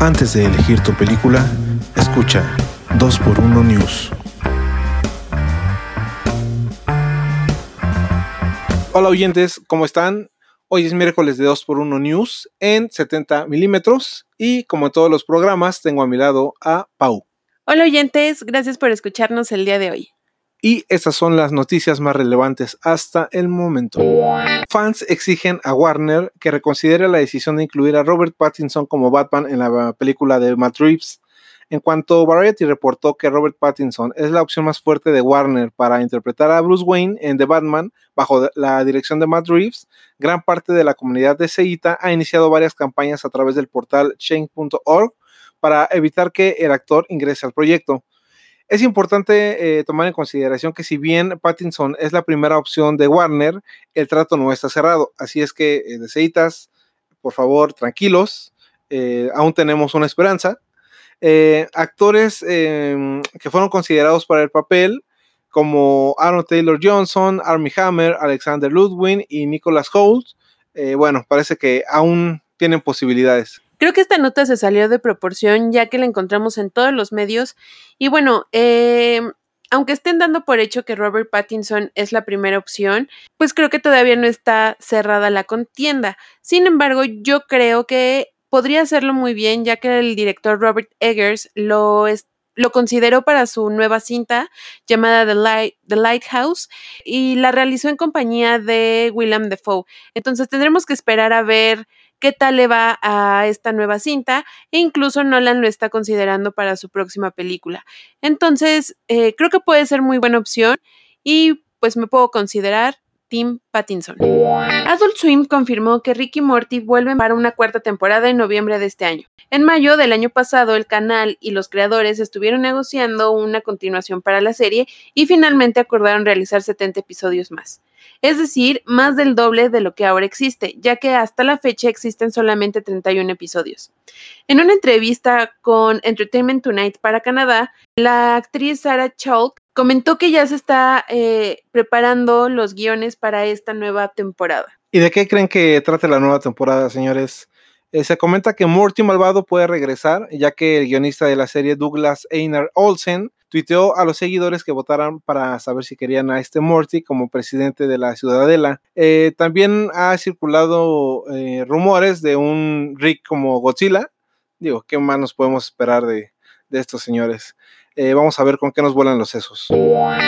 Antes de elegir tu película, escucha 2x1 News. Hola oyentes, ¿cómo están? Hoy es miércoles de 2x1 News en 70 milímetros y como en todos los programas tengo a mi lado a Pau. Hola oyentes, gracias por escucharnos el día de hoy. Y estas son las noticias más relevantes hasta el momento. Fans exigen a Warner que reconsidere la decisión de incluir a Robert Pattinson como Batman en la película de Matt Reeves. En cuanto Variety reportó que Robert Pattinson es la opción más fuerte de Warner para interpretar a Bruce Wayne en The Batman bajo la dirección de Matt Reeves, gran parte de la comunidad de Seita ha iniciado varias campañas a través del portal change.org para evitar que el actor ingrese al proyecto. Es importante eh, tomar en consideración que si bien Pattinson es la primera opción de Warner, el trato no está cerrado. Así es que, eh, deseitas, por favor, tranquilos, eh, aún tenemos una esperanza. actores em, que fueron considerados para el papel, como Aaron Taylor Johnson, Armie Hammer, Alexander Ludwig y Nicholas Holt, bueno, parece que aún tienen posibilidades. Creo que esta nota se salió de proporción ya que la encontramos en todos los medios. Y bueno, eh, aunque estén dando por hecho que Robert Pattinson es la primera opción, pues creo que todavía no está cerrada la contienda. Sin embargo, yo creo que podría hacerlo muy bien ya que el director Robert Eggers lo, lo consideró para su nueva cinta llamada The, Light, The Lighthouse y la realizó en compañía de William Defoe. Entonces tendremos que esperar a ver qué tal le va a esta nueva cinta e incluso Nolan lo está considerando para su próxima película. Entonces, eh, creo que puede ser muy buena opción y pues me puedo considerar Tim Pattinson. Adult Swim confirmó que Ricky Morty vuelven para una cuarta temporada en noviembre de este año. En mayo del año pasado, el canal y los creadores estuvieron negociando una continuación para la serie y finalmente acordaron realizar 70 episodios más. Es decir, más del doble de lo que ahora existe, ya que hasta la fecha existen solamente 31 episodios. En una entrevista con Entertainment Tonight para Canadá, la actriz Sarah Chalk comentó que ya se está eh, preparando los guiones para esta nueva temporada. ¿Y de qué creen que trate la nueva temporada, señores? Eh, se comenta que Morty Malvado puede regresar, ya que el guionista de la serie Douglas Einar Olsen tuiteó a los seguidores que votaran para saber si querían a este Morty como presidente de la Ciudadela. Eh, también ha circulado rumores de un Rick como Godzilla. Digo, ¿qué más nos podemos esperar de, de estos señores? Eh, vamos a ver con qué nos vuelan los sesos.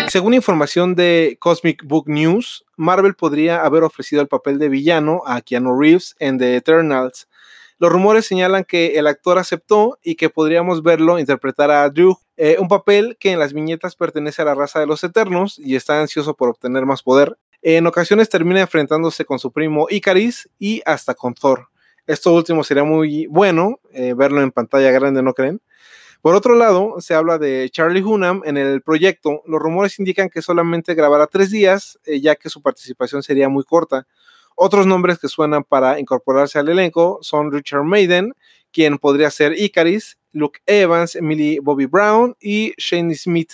Según información de Cosmic Book News, Marvel podría haber ofrecido el papel de villano a Keanu Reeves en The Eternals. Los rumores señalan que el actor aceptó y que podríamos verlo interpretar a Drew, eh, un papel que en las viñetas pertenece a la raza de los Eternos y está ansioso por obtener más poder. En ocasiones termina enfrentándose con su primo Icaris y hasta con Thor. Esto último sería muy bueno, eh, verlo en pantalla grande, ¿no creen? Por otro lado, se habla de Charlie Hunnam en el proyecto. Los rumores indican que solamente grabará tres días, eh, ya que su participación sería muy corta. Otros nombres que suenan para incorporarse al elenco son Richard Maiden, quien podría ser Icaris, Luke Evans, Emily Bobby Brown y Shane Smith.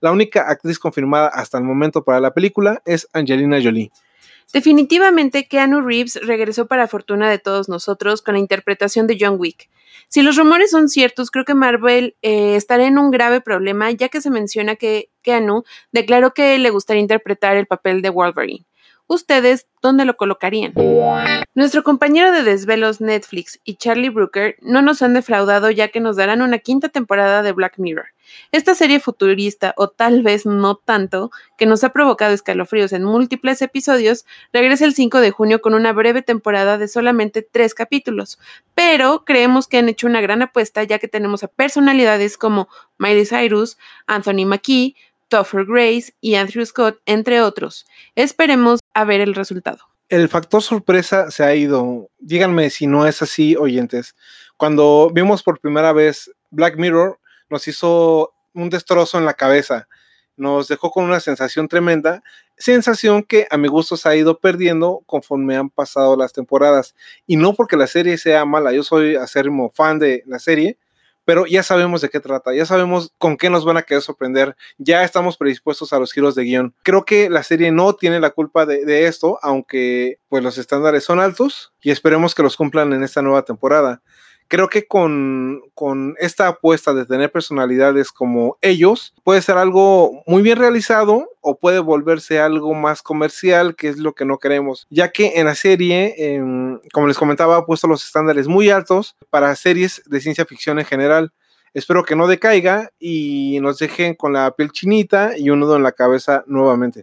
La única actriz confirmada hasta el momento para la película es Angelina Jolie. Definitivamente Keanu Reeves regresó para fortuna de todos nosotros con la interpretación de John Wick. Si los rumores son ciertos, creo que Marvel eh, estará en un grave problema, ya que se menciona que Keanu declaró que le gustaría interpretar el papel de Wolverine. ¿Ustedes dónde lo colocarían? Nuestro compañero de desvelos Netflix y Charlie Brooker no nos han defraudado ya que nos darán una quinta temporada de Black Mirror. Esta serie futurista, o tal vez no tanto, que nos ha provocado escalofríos en múltiples episodios, regresa el 5 de junio con una breve temporada de solamente tres capítulos. Pero creemos que han hecho una gran apuesta ya que tenemos a personalidades como Miley Cyrus, Anthony McKee, Topher Grace y Andrew Scott, entre otros. Esperemos a ver el resultado. El factor sorpresa se ha ido. Díganme si no es así, oyentes. Cuando vimos por primera vez Black Mirror, nos hizo un destrozo en la cabeza. Nos dejó con una sensación tremenda, sensación que a mi gusto se ha ido perdiendo conforme han pasado las temporadas. Y no porque la serie sea mala, yo soy acérrimo fan de la serie, pero ya sabemos de qué trata, ya sabemos con qué nos van a querer sorprender, ya estamos predispuestos a los giros de guion. Creo que la serie no tiene la culpa de, esto, aunque pues los estándares son altos y esperemos que los cumplan en esta nueva temporada. Creo que con, con, esta apuesta de tener personalidades como ellos, puede ser algo muy bien realizado o puede volverse algo más comercial, que es lo que no queremos, ya que en la serie, em, como les comentaba, ha puesto los estándares muy altos para series de ciencia ficción en general. Espero que no decaiga y nos dejen con la piel chinita y un nudo en la cabeza nuevamente.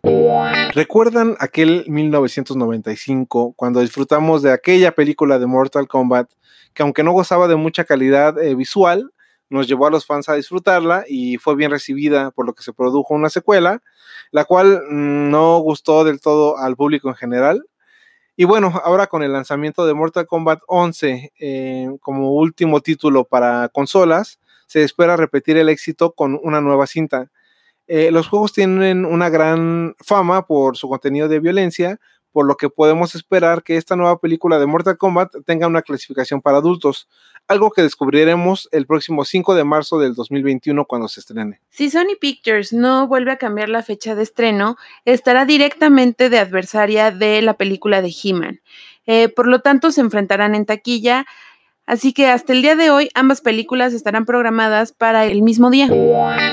¿Recuerdan aquel 1995 cuando disfrutamos de aquella película de Mortal Kombat que aunque no gozaba de mucha calidad eh, visual, nos llevó a los fans a disfrutarla y fue bien recibida por lo que se produjo una secuela, la cual mm, no gustó del todo al público en general. Y bueno, ahora con el lanzamiento de Mortal Kombat 11 eh, como último título para consolas, se espera repetir el éxito con una nueva cinta. Eh, los juegos tienen una gran fama por su contenido de violencia, por lo que podemos esperar que esta nueva película de Mortal Kombat tenga una clasificación para adultos, algo que descubriremos el próximo 5 de marzo del 2021 cuando se estrene. Si Sony Pictures no vuelve a cambiar la fecha de estreno, estará directamente de adversaria de la película de He-Man. Eh, por lo tanto, se enfrentarán en taquilla Así que hasta el día de hoy ambas películas estarán programadas para el mismo día.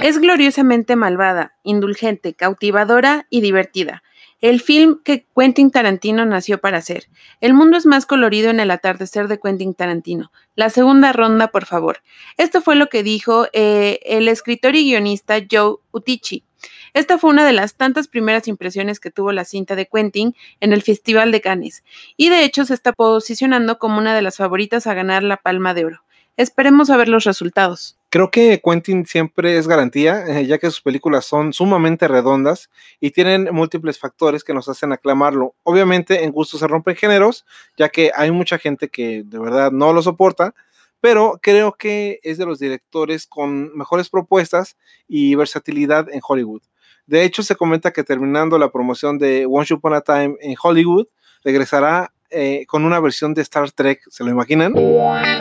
Es gloriosamente malvada, indulgente, cautivadora y divertida. El film que Quentin Tarantino nació para hacer. El mundo es más colorido en el atardecer de Quentin Tarantino. La segunda ronda, por favor. Esto fue lo que dijo eh, el escritor y guionista Joe Utichi esta fue una de las tantas primeras impresiones que tuvo la cinta de Quentin en el Festival de Cannes, y de hecho se está posicionando como una de las favoritas a ganar la Palma de Oro. Esperemos a ver los resultados. Creo que Quentin siempre es garantía, eh, ya que sus películas son sumamente redondas y tienen múltiples factores que nos hacen aclamarlo. Obviamente en gusto se rompen géneros, ya que hay mucha gente que de verdad no lo soporta, pero creo que es de los directores con mejores propuestas y versatilidad en Hollywood. De hecho, se comenta que terminando la promoción de Once Upon a Time en Hollywood, regresará eh, con una versión de Star Trek, ¿se lo imaginan?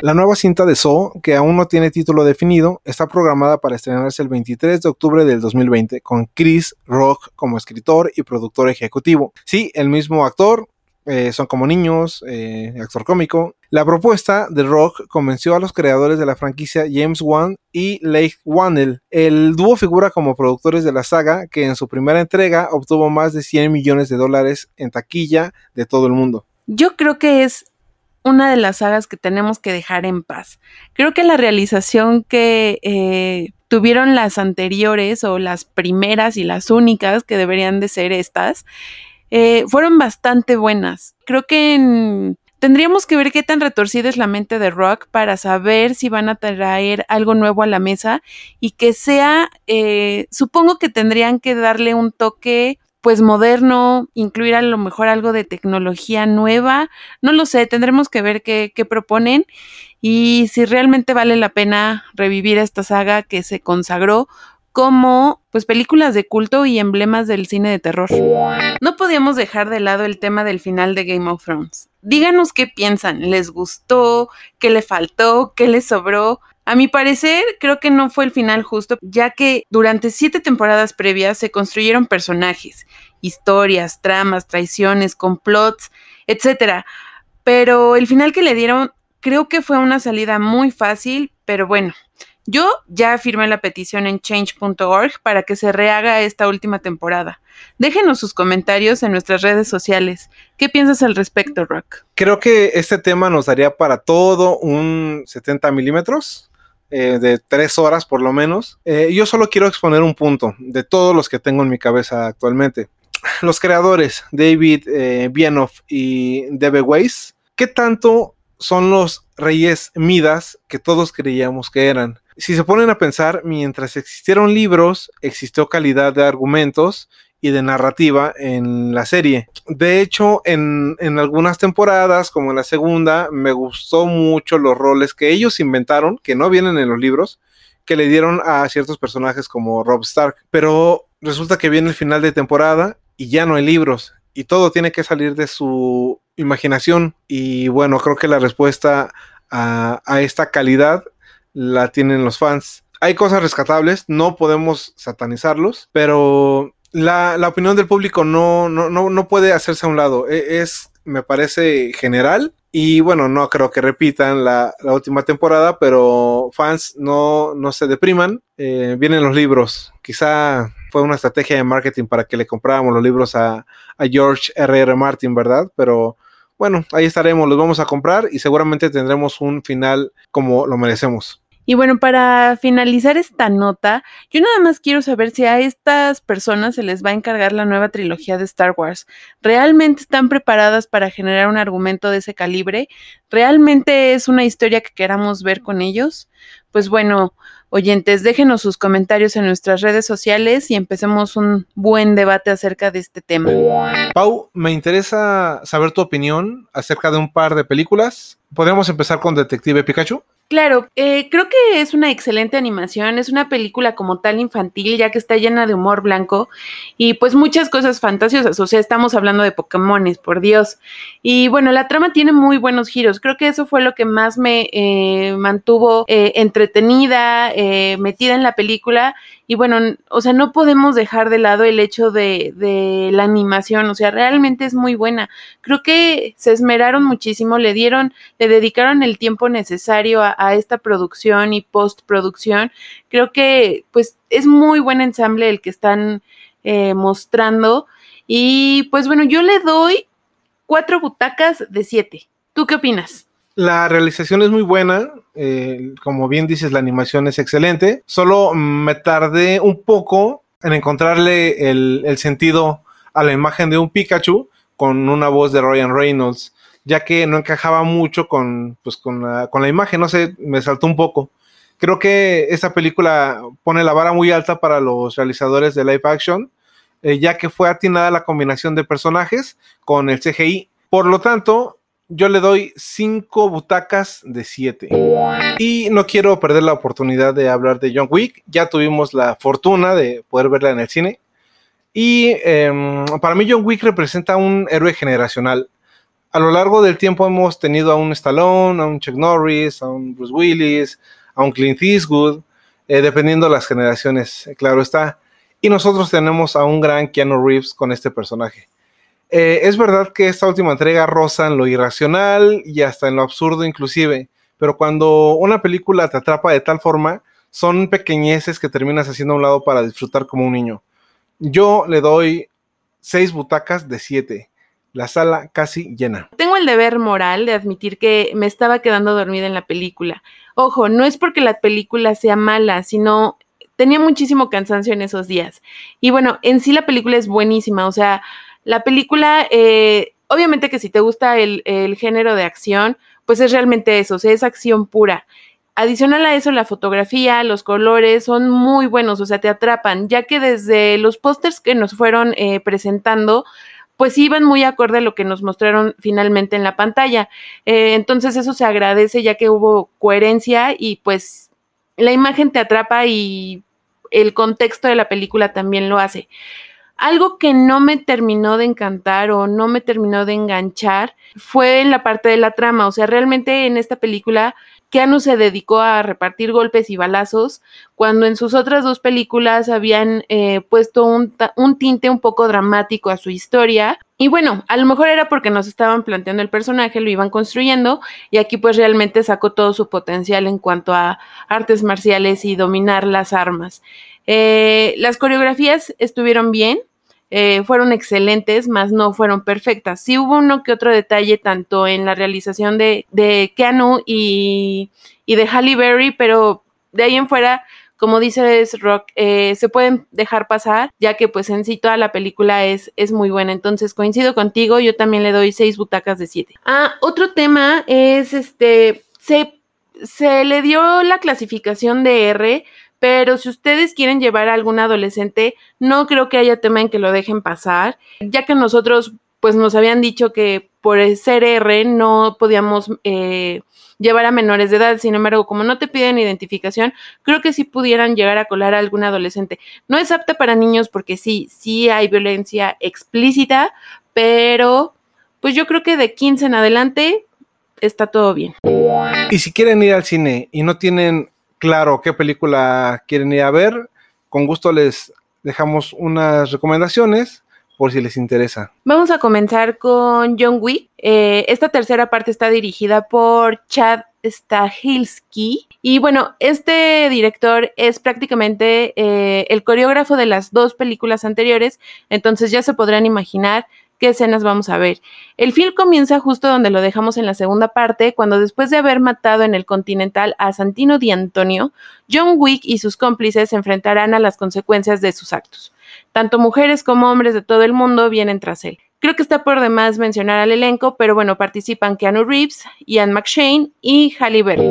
La nueva cinta de Saw, que aún no tiene título definido, está programada para estrenarse el 23 de octubre del 2020, con Chris Rock como escritor y productor ejecutivo. Sí, el mismo actor, eh, son como niños, eh, actor cómico. La propuesta de Rock convenció a los creadores de la franquicia James Wan y Leigh Whannell. El dúo figura como productores de la saga que en su primera entrega obtuvo más de 100 millones de dólares en taquilla de todo el mundo. Yo creo que es una de las sagas que tenemos que dejar en paz. Creo que la realización que eh, tuvieron las anteriores o las primeras y las únicas que deberían de ser estas eh, fueron bastante buenas. Creo que tendríamos que ver qué tan retorcida es la mente de Rock para saber si van a traer algo nuevo a la mesa y que sea, eh, supongo que tendrían que darle un toque pues moderno, incluir a lo mejor algo de tecnología nueva, no lo sé, tendremos que ver qué, qué proponen y si realmente vale la pena revivir esta saga que se consagró como pues películas de culto y emblemas del cine de terror. No podíamos dejar de lado el tema del final de Game of Thrones. Díganos qué piensan, ¿les gustó? ¿Qué le faltó? ¿Qué le sobró? A mi parecer, creo que no fue el final justo, ya que durante siete temporadas previas se construyeron personajes, historias, tramas, traiciones, complots, etc. Pero el final que le dieron creo que fue una salida muy fácil, pero bueno, yo ya firmé la petición en change.org para que se rehaga esta última temporada. Déjenos sus comentarios en nuestras redes sociales. ¿Qué piensas al respecto, Rock? Creo que este tema nos daría para todo un 70 milímetros. Eh, de tres horas por lo menos. Eh, yo solo quiero exponer un punto de todos los que tengo en mi cabeza actualmente. Los creadores, David eh, y Debe Weiss, ¿qué tanto son los reyes Midas que todos creíamos que eran? si se ponen a pensar, mientras existieron libros, existió calidad de argumentos y de narrativa en la serie. De hecho, en, algunas temporadas, como en la segunda, me gustó mucho los roles que ellos inventaron, que no vienen en los libros, que le dieron a ciertos personajes como Rob Stark. Pero resulta que viene el final de temporada y ya no hay libros. Y todo tiene que salir de su imaginación. Y bueno, creo que la respuesta a, a esta calidad la tienen los fans. Hay cosas rescatables, no podemos satanizarlos, pero la, opinión del público no, no, no, puede hacerse a un lado. E, es, me parece, general Y bueno, no creo que repitan la, última temporada, pero fans no, no se depriman. Eh, vienen los libros. Quizá fue una estrategia de marketing para que le compráramos los libros a, a George R.R. R. Martin, ¿verdad? Pero bueno, ahí estaremos, los vamos a comprar y seguramente tendremos un final como lo merecemos. Y bueno, para finalizar esta nota, yo nada más quiero saber si a estas personas se les va a encargar la nueva trilogía de Star Wars. ¿Realmente están preparadas para generar un argumento de ese calibre? ¿Realmente es una historia que queramos ver con ellos? Pues bueno, oyentes, déjenos sus comentarios en nuestras redes sociales y empecemos un buen debate acerca de este tema. Pau, me interesa saber tu opinión acerca de un par de películas. ¿Podríamos empezar con Detective Pikachu? Claro, eh, creo que es una excelente animación, es una película como tal infantil, ya que está llena de humor blanco y pues muchas cosas fantasiosas, o sea, estamos hablando de Pokémones, por Dios. Y bueno, la trama tiene muy buenos giros, creo que eso fue lo que más me eh, mantuvo eh, entretenida, metida en la película y bueno, o sea, no podemos dejar de lado el hecho de, de, la animación, o sea, realmente es muy buena. Creo que se esmeraron muchísimo, le dieron, le dedicaron el tiempo necesario a, esta producción y postproducción. Creo que pues es muy buen ensamble el que están eh, mostrando. Y pues bueno, yo le doy cuatro butacas de siete. ¿Tú qué opinas? La realización es muy buena, eh, como bien dices, la animación es excelente. Solo me tardé un poco en encontrarle el, sentido a la imagen de un Pikachu con una voz de Ryan Reynolds, ya que no encajaba mucho con, pues, con, la, imagen, no sé, me saltó un poco. Creo que esta película pone la vara muy alta para los realizadores de live action, eh, ya que fue atinada la combinación de personajes con el CGI. Por lo tanto, yo le doy 5 butacas de 7. Y no quiero perder la oportunidad de hablar de John Wick. Ya tuvimos la fortuna de poder verla en el cine. Y em, para mí John Wick representa un héroe generacional. A lo largo del tiempo hemos tenido a un Stallone, a un Chuck Norris, a un Bruce Willis, a un Clint Eastwood, eh, dependiendo de las generaciones, claro está. Y nosotros tenemos a un gran Keanu Reeves con este personaje. Eh, es verdad que esta última entrega roza en lo irracional y hasta en lo absurdo inclusive, pero cuando una película te atrapa de tal forma, son pequeñeces que terminas haciendo a un lado para disfrutar como un niño. Yo le doy seis butacas de siete. La sala casi llena. Tengo el deber moral de admitir que me estaba quedando dormida en la película. Ojo, no es porque la película sea mala, sino tenía muchísimo cansancio en esos días. Y bueno, en sí la película es buenísima, o sea, la película, eh, obviamente que si te gusta el, género de acción, pues es realmente eso, o sea, es acción pura. Adicional a eso, la fotografía, los colores son muy buenos, o sea, te atrapan, ya que desde los pósters que nos fueron eh, presentando, pues iban muy acorde a lo que nos mostraron finalmente en la pantalla. Eh, entonces eso se agradece ya que hubo coherencia y pues la imagen te atrapa y el contexto de la película también lo hace. Algo que no me terminó de encantar o no me terminó de enganchar fue en la parte de la trama. O sea, realmente en esta película Keanu se dedicó a repartir golpes y balazos, cuando en sus otras dos películas habían eh, puesto un, un, tinte un poco dramático a su historia. Y bueno, a lo mejor era porque nos estaban planteando el personaje, lo iban construyendo, y aquí pues realmente sacó todo su potencial en cuanto a artes marciales y dominar las armas. Eh, las coreografías estuvieron bien, eh, fueron excelentes, mas no fueron perfectas. Sí hubo uno que otro detalle tanto en la realización de, de Keanu y, de Halle Berry, pero de ahí en fuera, como dices Rock, eh, se pueden dejar pasar, ya que pues en sí toda la película es, es muy buena. Entonces coincido contigo, yo también le doy seis butacas de siete. Ah, otro tema es este, se, se le dio la clasificación de R pero si ustedes quieren llevar a algún adolescente, no creo que haya tema en que lo dejen pasar, ya que nosotros pues nos habían dicho que por ser R no podíamos eh, llevar a menores de edad. Sin embargo, como no te piden identificación, creo que sí pudieran llegar a colar a algún adolescente. No es apta para niños porque sí, sí hay violencia explícita, pero pues yo creo que de 15 en adelante está todo bien. Y si quieren ir al cine y no tienen claro qué película quieren ir a ver, con gusto les dejamos unas recomendaciones por si les interesa. Vamos a comenzar con John Wick. Eh, esta tercera parte está dirigida por Chad Stahelski. Y bueno, este director es prácticamente eh, el coreógrafo de las dos películas anteriores, entonces ya se podrán imaginar qué escenas vamos a ver. El film comienza justo donde lo dejamos en la segunda parte, cuando después de haber matado en el Continental a Santino Di Antonio, John Wick y sus cómplices se enfrentarán a las consecuencias de sus actos. Tanto mujeres como hombres de todo el mundo vienen tras él. Creo que está por demás mencionar al elenco, pero bueno, participan Keanu Reeves, Ian McShane y Halle Berry.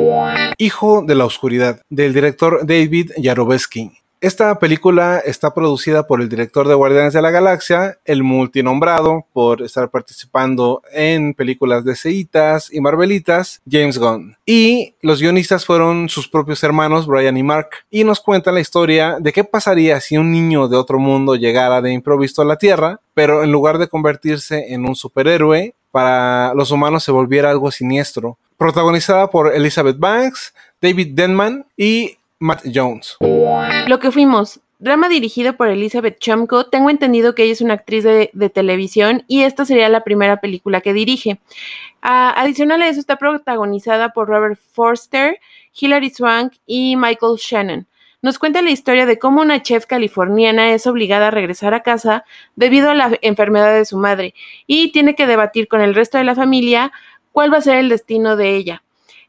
Hijo de la Oscuridad, del director David Yarovesky. Esta película está producida por el director de Guardianes de la Galaxia, el multinombrado por estar participando en películas de Ceitas y Marvelitas, James Gunn. Y los guionistas fueron sus propios hermanos, Brian y Mark, y nos cuentan la historia de qué pasaría si un niño de otro mundo llegara de improviso a la Tierra, pero en lugar de convertirse en un superhéroe, para los humanos se volviera algo siniestro. Protagonizada por Elizabeth Banks, David Denman y Matt Jones. Lo que fuimos. Drama dirigido por Elizabeth Chomko. Tengo entendido que ella es una actriz de, televisión y esta sería la primera película que dirige. adicional a eso está protagonizada por Robert Forster, Hilary Swank y Michael Shannon. Nos cuenta la historia de cómo una chef californiana es obligada a regresar a casa debido a la enfermedad de su madre y tiene que debatir con el resto de la familia cuál va a ser el destino de ella.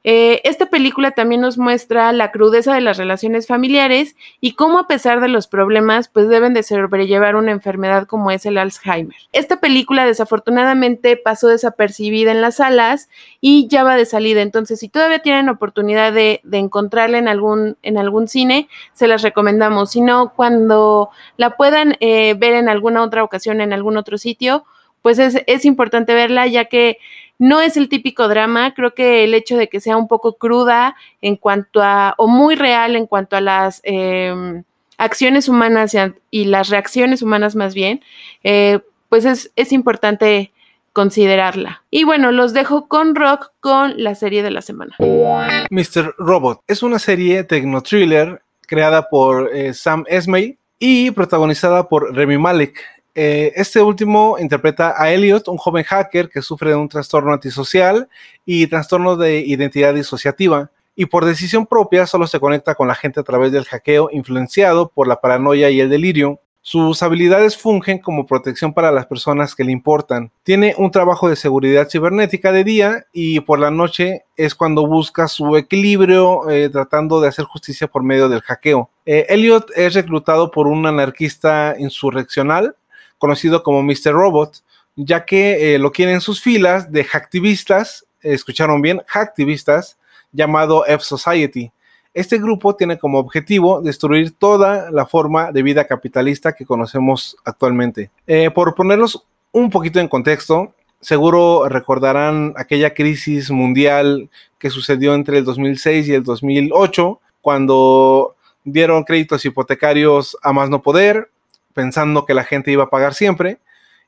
Eh, esta película también nos muestra la crudeza de las relaciones familiares y cómo a pesar de los problemas, pues deben de sobrellevar una enfermedad como es el Alzheimer. Esta película desafortunadamente pasó desapercibida en las salas y ya va de salida, entonces si todavía tienen oportunidad de, encontrarla en algún, cine, se las recomendamos. Si no, cuando la puedan eh, ver en alguna otra ocasión, en algún otro sitio, pues es, es importante verla ya que no es el típico drama, creo que el hecho de que sea un poco cruda en cuanto a, o muy real en cuanto a las em, acciones humanas y, las reacciones humanas más bien, eh, pues es, importante considerarla. Y bueno, los dejo con Rock con la serie de la semana. Mr. Robot es una serie tecno-thriller creada por eh, Sam Esmay y protagonizada por Remy Malek. Eh, este último interpreta a Elliot, un joven hacker que sufre de un trastorno antisocial y trastorno de identidad disociativa, y por decisión propia solo se conecta con la gente a través del hackeo influenciado por la paranoia y el delirio. Sus habilidades fungen como protección para las personas que le importan. Tiene un trabajo de seguridad cibernética de día y por la noche es cuando busca su equilibrio eh, tratando de hacer justicia por medio del hackeo. Eh, Elliot es reclutado por un anarquista insurreccional conocido como Mr. Robot, ya que eh, lo quieren en sus filas de hacktivistas, escucharon bien, hacktivistas, llamado F-Society. Este grupo tiene como objetivo destruir toda la forma de vida capitalista que conocemos actualmente. Eh, por ponerlos un poquito en contexto, seguro recordarán aquella crisis mundial que sucedió entre el 2006 y el 2008, cuando dieron créditos hipotecarios a más no poder, pensando que la gente iba a pagar siempre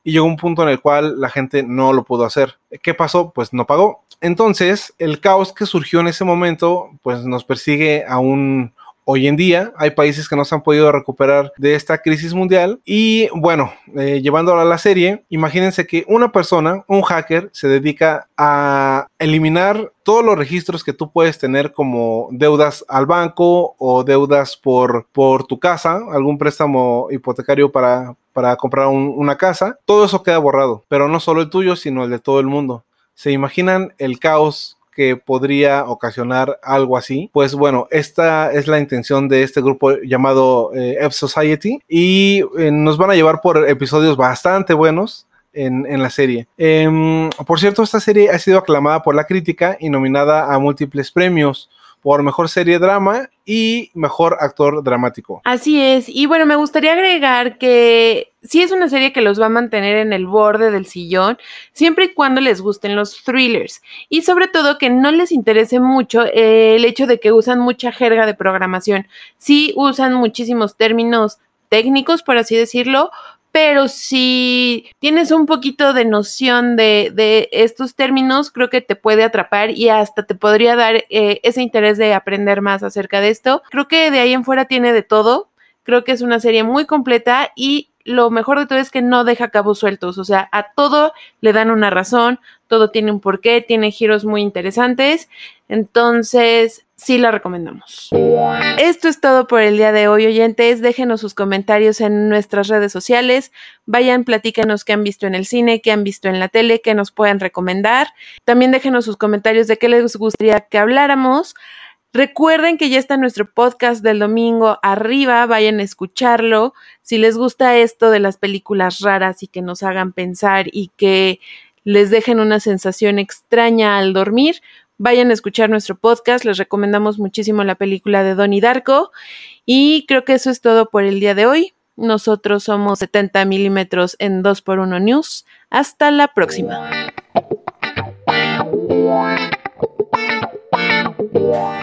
y llegó un punto en el cual la gente no lo pudo hacer. ¿Qué pasó? Pues no pagó. Entonces, el caos que surgió en ese momento, pues nos persigue aún hoy en día. Hay países que no se han podido recuperar de esta crisis mundial. Y bueno, eh, llevándolo a la serie, imagínense que una persona, un hacker, se dedica a eliminar todos los registros que tú puedes tener como deudas al banco o deudas por, por tu casa, algún préstamo hipotecario para, para comprar una casa. Todo eso queda borrado, pero no solo el tuyo, sino el de todo el mundo. ¿Se imaginan el caos que podría ocasionar algo así. Pues bueno, esta es la intención de este grupo llamado eh, F Society y eh, nos van a llevar por episodios bastante buenos. En, la serie. Em, por cierto, esta serie ha sido aclamada por la crítica y nominada a múltiples premios por mejor serie drama y mejor actor dramático. Así es. Y bueno, me gustaría agregar que sí es una serie que los va a mantener en el borde del sillón, siempre y cuando les gusten los thrillers. Y sobre todo que no les interese mucho el hecho de que usan mucha jerga de programación. Sí usan muchísimos términos técnicos, por así decirlo, pero si tienes un poquito de noción de, estos términos, creo que te puede atrapar y hasta te podría dar eh, ese interés de aprender más acerca de esto. Creo que de ahí en fuera tiene de todo. Creo que es una serie muy completa y lo mejor de todo es que no deja cabos sueltos, o sea, a todo le dan una razón, todo tiene un porqué, tiene giros muy interesantes, entonces sí la recomendamos. Esto es todo por el día de hoy, oyentes. Déjenos sus comentarios en nuestras redes sociales. Vayan, platíquenos qué han visto en el cine, qué han visto en la tele, qué nos pueden recomendar. También déjenos sus comentarios de qué les gustaría que habláramos. Recuerden que ya está nuestro podcast del domingo arriba, vayan a escucharlo. Si les gusta esto de las películas raras y que nos hagan pensar y que les dejen una sensación extraña al dormir, vayan a escuchar nuestro podcast. Les recomendamos muchísimo la película de Donnie Darko. Y creo que eso es todo por el día de hoy. Nosotros somos 70 milímetros en 2x1 News. Hasta la próxima.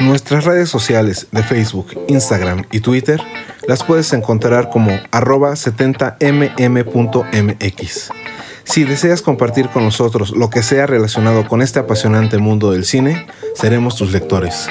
Nuestras redes sociales de Facebook, Instagram y Twitter las puedes encontrar como arroba 70mm.mx. Si deseas compartir con nosotros lo que sea relacionado con este apasionante mundo del cine, seremos tus lectores.